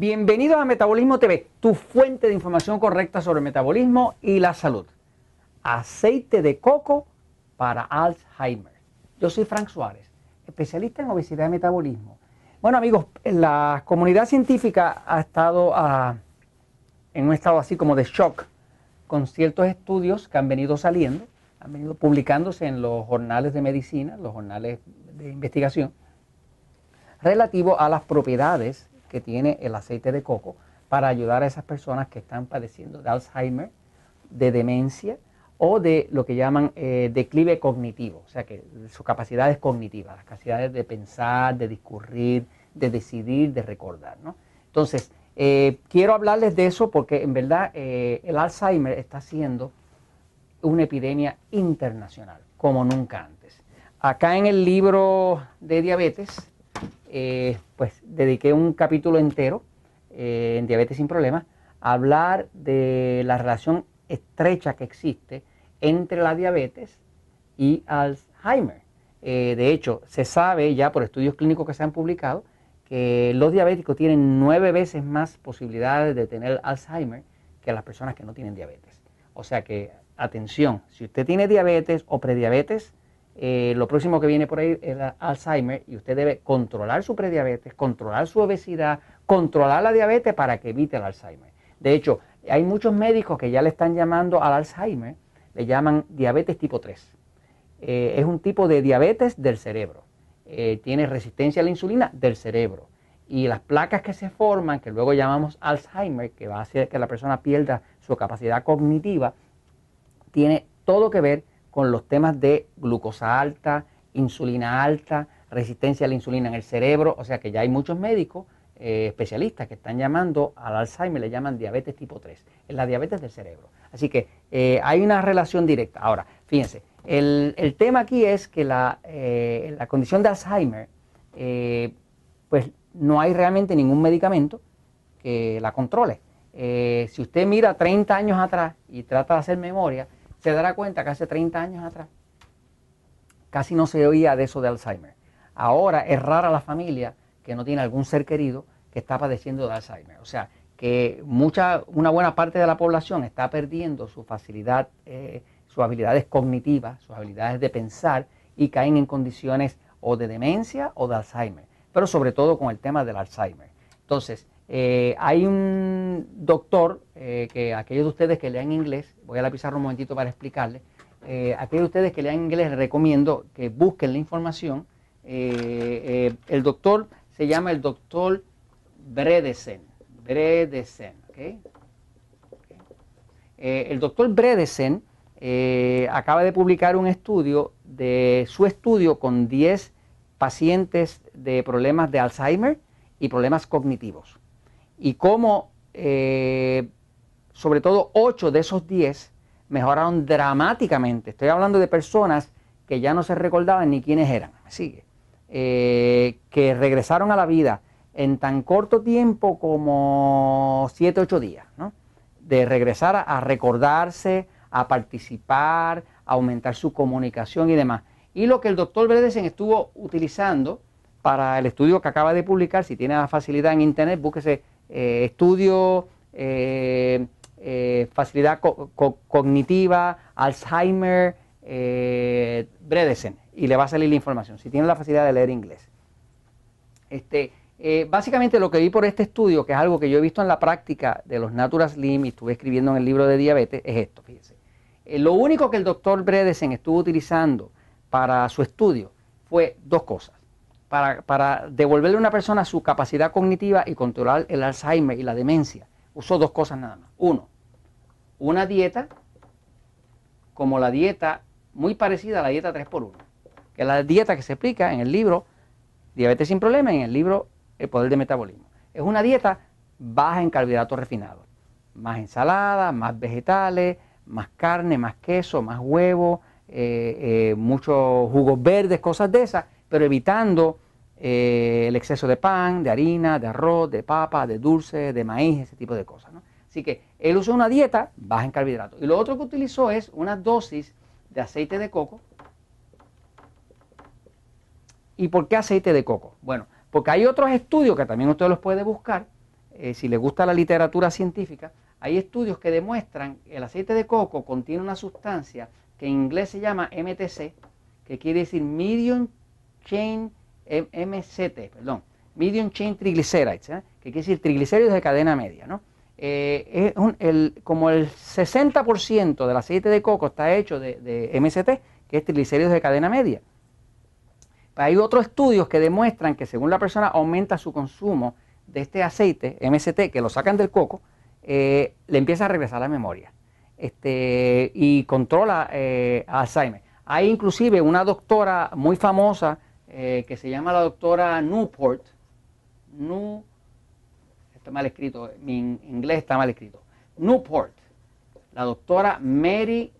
Bienvenidos a Metabolismo TV, tu fuente de información correcta sobre metabolismo y la salud. Aceite de coco para Alzheimer. Yo soy Frank Suárez, especialista en obesidad y metabolismo. Bueno amigos, la comunidad científica ha estado ah, en un estado así como de shock con ciertos estudios que han venido saliendo, han venido publicándose en los jornales de medicina, los jornales de investigación, relativo a las propiedades que tiene el aceite de coco para ayudar a esas personas que están padeciendo de Alzheimer, de demencia o de lo que llaman eh, declive cognitivo, o sea que sus capacidades cognitivas, las capacidades de pensar, de discurrir, de decidir, de recordar. ¿no? Entonces, eh, quiero hablarles de eso porque en verdad eh, el Alzheimer está siendo una epidemia internacional, como nunca antes. Acá en el libro de diabetes, eh, pues dediqué un capítulo entero eh, en Diabetes sin Problemas a hablar de la relación estrecha que existe entre la diabetes y Alzheimer. Eh, de hecho, se sabe ya por estudios clínicos que se han publicado que los diabéticos tienen nueve veces más posibilidades de tener Alzheimer que las personas que no tienen diabetes. O sea que, atención, si usted tiene diabetes o prediabetes, eh, lo próximo que viene por ahí es Alzheimer y usted debe controlar su prediabetes, controlar su obesidad, controlar la diabetes para que evite el Alzheimer. De hecho, hay muchos médicos que ya le están llamando al Alzheimer, le llaman diabetes tipo 3. Eh, es un tipo de diabetes del cerebro. Eh, tiene resistencia a la insulina del cerebro. Y las placas que se forman, que luego llamamos Alzheimer, que va a hacer que la persona pierda su capacidad cognitiva, tiene todo que ver con los temas de glucosa alta, insulina alta, resistencia a la insulina en el cerebro, o sea que ya hay muchos médicos eh, especialistas que están llamando al Alzheimer, le llaman diabetes tipo 3, es la diabetes del cerebro. Así que eh, hay una relación directa. Ahora, fíjense, el, tema aquí es que la, eh, la condición de Alzheimer, pues no hay realmente ningún medicamento que la controle. si usted mira 30 años atrás y trata de hacer memoria, se dará cuenta que hace 30 años atrás casi no se oía de eso de Alzheimer. Ahora es rara la familia que no tiene algún ser querido que está padeciendo de Alzheimer. O sea, que mucha, una buena parte de la población está perdiendo su facilidad, eh, sus habilidades cognitivas, sus habilidades de pensar y caen en condiciones o de demencia o de Alzheimer, pero sobre todo con el tema del Alzheimer. Entonces, eh, hay un doctor, eh, que aquellos de ustedes que lean inglés, voy a la pizarra un momentito para explicarles, eh, aquellos de ustedes que lean inglés les recomiendo que busquen la información. el doctor se llama el doctor Bredesen. Bredesen, el doctor Bredesen acaba de publicar un estudio de su estudio con 10 pacientes de problemas de Alzheimer y problemas cognitivos y cómo eh, sobre todo 8 de esos 10 mejoraron dramáticamente. Estoy hablando de personas que ya no se recordaban ni quiénes eran, sigue, eh, que regresaron a la vida en tan corto tiempo como 7, 8 días, ¿no? de regresar a, recordarse, a participar, a aumentar su comunicación y demás. Y lo que el doctor Bredesen estuvo utilizando para el estudio que acaba de publicar, si tiene la facilidad en internet, búsquese eh, estudio, eh, eh, facilidad cognitiva, Alzheimer, Bredesen, y le va a salir la información, si tiene la facilidad de leer inglés. Este, básicamente lo que vi por este estudio, que es algo que yo he visto en la práctica de los Natural Slim y estuve escribiendo en el libro de diabetes, es esto, fíjense. lo único que el doctor Bredesen estuvo utilizando para su estudio fue dos cosas para, devolverle a una persona su capacidad cognitiva y controlar el Alzheimer y la demencia, usó dos cosas nada más. Uno, una dieta como la dieta muy parecida a la dieta 3x1, que es la dieta que se explica en el libro Diabetes sin Problemas en el libro El Poder de Metabolismo. Es una dieta baja en carbohidratos refinados, más ensalada, más vegetales, más carne, más queso, más huevo, eh, eh, muchos jugos verdes, cosas de esas pero evitando eh, el exceso de pan, de harina, de arroz, de papa, de dulce, de maíz, ese tipo de cosas. Así que él usó una dieta baja en carbohidratos. Y lo otro que utilizó es una dosis de aceite de coco. ¿Y por qué aceite de coco? Bueno, porque hay otros estudios que también usted los puede buscar, eh, si le gusta la literatura científica, hay estudios que demuestran que el aceite de coco contiene una sustancia que en inglés se llama MTC, que quiere decir Medium Chain MCT, perdón, Medium Chain Triglycerides, ¿eh? que quiere decir triglicéridos de cadena media. ¿no? Eh, como el 60% del aceite de coco está hecho de, MCT, que es triglicéridos de cadena media. Hay otros estudios que demuestran que según la persona aumenta su consumo de este aceite, MST, que lo sacan del coco, eh, le empieza a regresar la memoria este, y controla eh, Alzheimer. Hay inclusive una doctora muy famosa eh, que se llama la doctora Newport. New, está mal escrito, mi inglés está mal escrito. Newport, la doctora Mary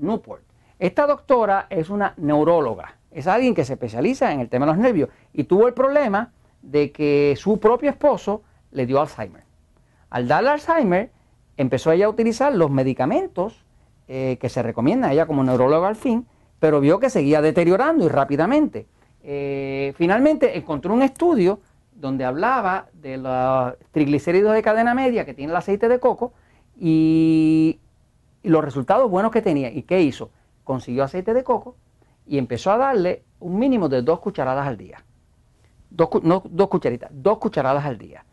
Newport. Esta doctora es una neuróloga es alguien que se especializa en el tema de los nervios y tuvo el problema de que su propio esposo le dio Alzheimer. Al darle Alzheimer, empezó ella a utilizar los medicamentos eh, que se recomiendan a ella como neuróloga al fin, pero vio que seguía deteriorando y rápidamente. Eh, finalmente encontró un estudio donde hablaba de los triglicéridos de cadena media que tiene el aceite de coco y, los resultados buenos que tenía. ¿Y qué hizo? Consiguió aceite de coco y empezó a darle un mínimo de dos cucharadas al día. No dos cucharitas, dos cucharadas al día.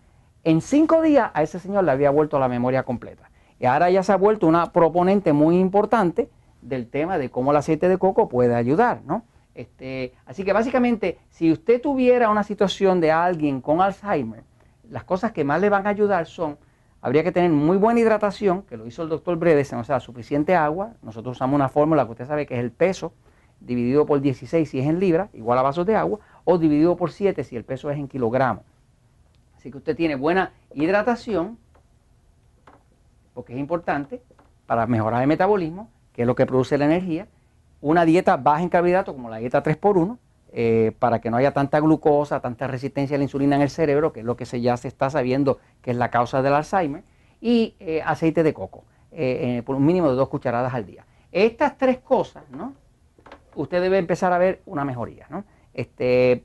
En cinco días a ese señor le había vuelto la memoria completa. Y ahora ya se ha vuelto una proponente muy importante del tema de cómo el aceite de coco puede ayudar, ¿no? Este, así que básicamente, si usted tuviera una situación de alguien con Alzheimer, las cosas que más le van a ayudar son, habría que tener muy buena hidratación, que lo hizo el doctor Bredesen, o sea, suficiente agua. Nosotros usamos una fórmula que usted sabe que es el peso dividido por 16 si es en libras, igual a vasos de agua, o dividido por 7 si el peso es en kilogramos. Así que usted tiene buena hidratación, porque es importante para mejorar el metabolismo, que es lo que produce la energía, una dieta baja en carbohidratos como la dieta 3x1, eh, para que no haya tanta glucosa, tanta resistencia a la insulina en el cerebro, que es lo que se, ya se está sabiendo que es la causa del Alzheimer, y eh, aceite de coco, eh, por un mínimo de dos cucharadas al día. Estas tres cosas, ¿no? usted debe empezar a ver una mejoría. ¿no? Este,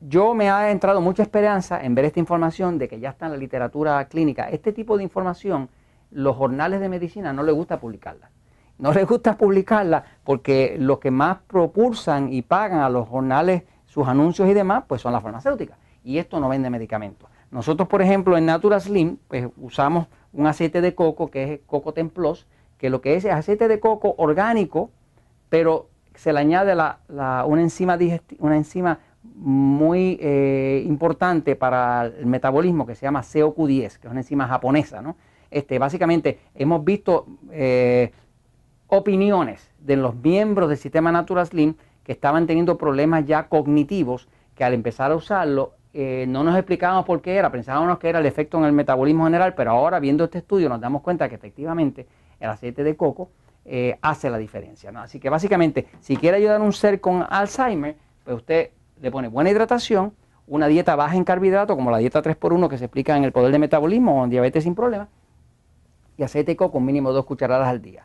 yo me ha entrado mucha esperanza en ver esta información de que ya está en la literatura clínica. Este tipo de información, los jornales de medicina no les gusta publicarla. No les gusta publicarla porque los que más propulsan y pagan a los jornales sus anuncios y demás, pues son las farmacéuticas. Y esto no vende medicamentos. Nosotros, por ejemplo, en Natura Slim, pues usamos un aceite de coco que es Coco Templos, que lo que es es aceite de coco orgánico, pero se le añade una, enzima una enzima muy eh, importante para el metabolismo que se llama COQ10, que es una enzima japonesa. ¿no? Este, básicamente hemos visto eh, opiniones de los miembros del sistema Natural Slim que estaban teniendo problemas ya cognitivos, que al empezar a usarlo eh, no nos explicábamos por qué era, pensábamos que era el efecto en el metabolismo general, pero ahora viendo este estudio nos damos cuenta que efectivamente el aceite de coco eh, hace la diferencia. Así que básicamente, si quiere ayudar a un ser con Alzheimer, pues usted le pone buena hidratación, una dieta baja en carbohidratos, como la dieta 3x1 que se explica en el poder de metabolismo o en diabetes sin problemas, y aceite de coco con mínimo dos cucharadas al día.